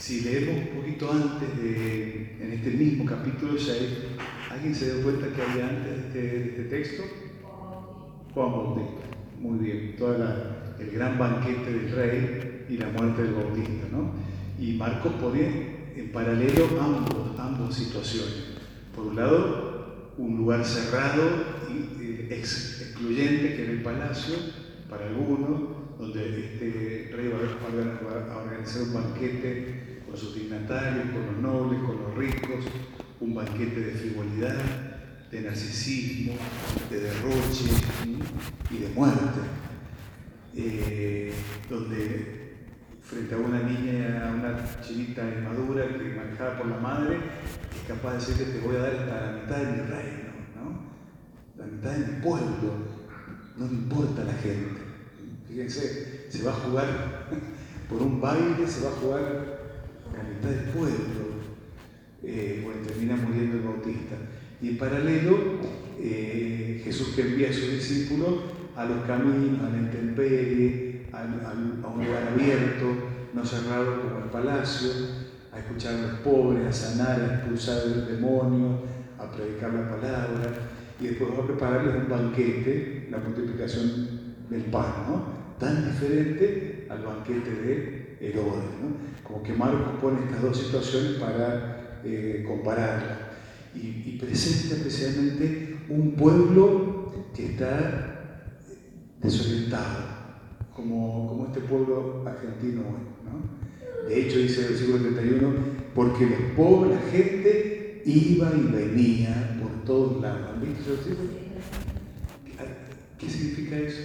Si leemos un poquito antes, de, en este mismo capítulo 6, ¿alguien se dio cuenta que había antes de este, de este texto? Juan Bautista. Muy bien, todo el gran banquete del rey y la muerte del Bautista. ¿no? Y Marcos pone en paralelo ambos, ambas situaciones. Por un lado, un lugar cerrado y eh, excluyente que era el palacio para algunos, donde este rey va a organizar un banquete con sus dignatarios, con los nobles, con los ricos, un banquete de frivolidad, de narcisismo, de derroche y de muerte, eh, donde frente a una niña, a una chinita inmadura que manejada por la madre, es capaz de decir que te voy a dar hasta la mitad de mi reino, ¿no? la mitad de mi pueblo, no me importa la gente. Fíjense, se va a jugar por un baile, se va a jugar la del pueblo. Eh, bueno, termina muriendo el bautista. Y en paralelo, eh, Jesús que envía a sus discípulos a los caminos, a la intemperie, a, un lugar abierto, no cerrado como el palacio, a escuchar a los pobres, a sanar, a expulsar el demonio, a predicar la palabra, y después va a prepararles un banquete, la multiplicación del pan, tan diferente al banquete de Herodes. ¿no? Como que Marcos pone estas dos situaciones para eh, compararlas y, presenta especialmente un pueblo que está desorientado, como, como este pueblo argentino hoy. De hecho, dice el versículo 31, porque los pobres, la gente iba y venía por todos lados. ¿Han visto? ¿Qué significa eso?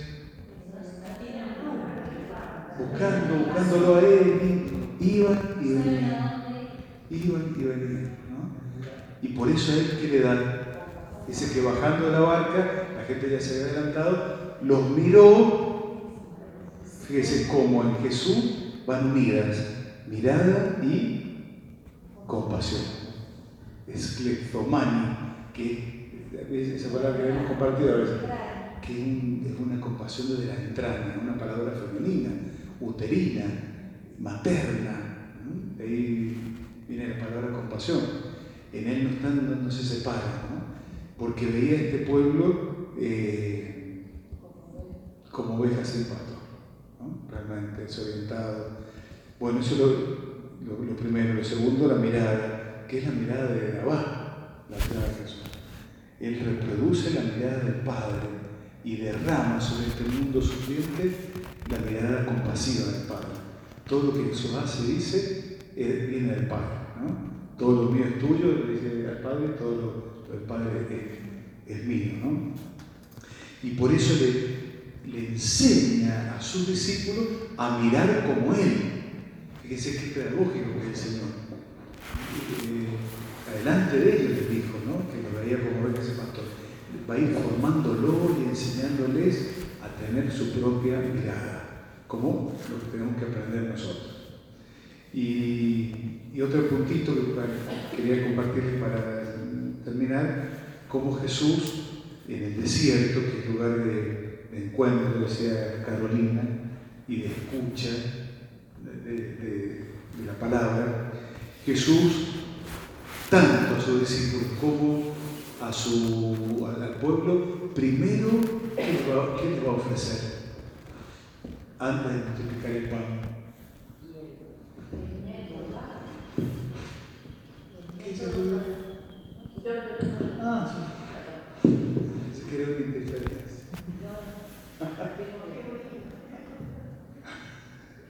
Buscando, buscándolo a él, iban y venían. Iban y venían. Y por eso a él que le dan. Dice que bajando de la barca, la gente ya se había adelantado, los miró. Fíjese cómo en Jesús van unidas mirada y compasión. Es cleptomani, que esa palabra que hemos compartido a veces, que es una compasión desde la entraña, una palabra femenina, uterina, materna. Ahí viene la palabra compasión en él no, están, no se separan, ¿no? porque veía a este pueblo eh, como ovejas sin pato, ¿no? realmente desorientado. Bueno, eso es lo, primero. Lo segundo, la mirada, que es la mirada de abajo, la mirada de Jesús. Él reproduce la mirada del Padre y derrama sobre este mundo sufriente la mirada compasiva del Padre. Todo lo que Jesús hace, dice, eh, viene del Padre. ¿no? todo lo mío es tuyo, le dice al Padre, todo lo, del Padre es, mío. ¿no? Y por eso le, le, enseña a sus discípulos a mirar como Él. Fíjense qué pedagógico que es el Señor. Eh, adelante de ellos les dijo, ¿no? que lo veía como que ese pastor. Va a ir formándolo y enseñándoles a tener su propia mirada, como lo que tenemos que aprender nosotros. Y, otro puntito que quería compartir para terminar, como Jesús en el desierto, que es lugar de, encuentro, decía Carolina, y de escucha de, la palabra, Jesús, tanto a sus discípulos como a su, al pueblo, primero, ¿qué les va, a ofrecer? Antes de multiplicar el pan Ah.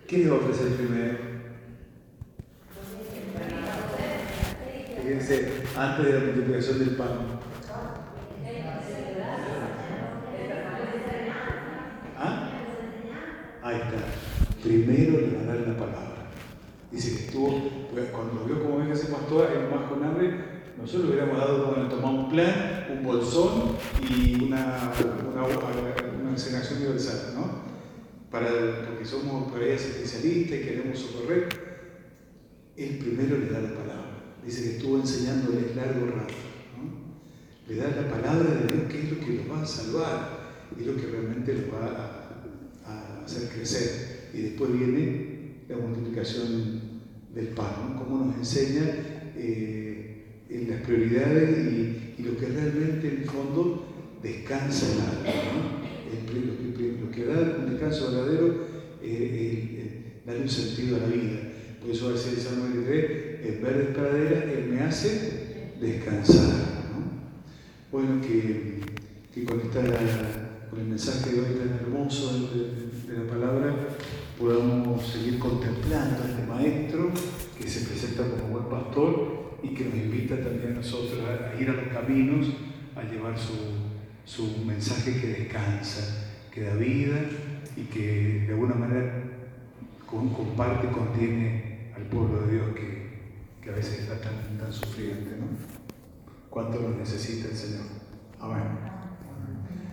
¿Qué le va a ofrecer primero? Fíjense, antes de la multiplicación del pan. Ahí está. Primero le va a dar la palabra. Dice que estuvo, pues, cuando vio como venga ese pastor, el más con hambre, nosotros le hubiéramos dado como tomado un plan, un bolsón y una, una, una enseñación universal, ¿no? Para, porque somos por ahí especialistas y queremos socorrer. Él primero le da la palabra. Dice que estuvo enseñándoles largo rato. Le da la palabra de Dios que es lo que los va a salvar y lo que realmente los va a hacer crecer. Y después viene la multiplicación del pan, cómo nos enseña eh, en las prioridades y, lo que realmente en fondo descansa el alma. lo, que, da un descanso verdadero es darle un sentido a la vida. Por eso decía el Salmo 93, el verde pradera, Él me hace descansar. Bueno, que, que con, con, el mensaje de hoy tan hermoso de, la palabra podamos seguir contemplando a este maestro que se presenta como buen pastor y que nos invita también a nosotros a, ir a los caminos, a llevar su, su mensaje que descansa, que da vida y que de alguna manera comparte, contiene al pueblo de Dios que, que a veces está tan, tan sufriente, ¿no? ¿Cuánto lo necesita el Señor? Amén.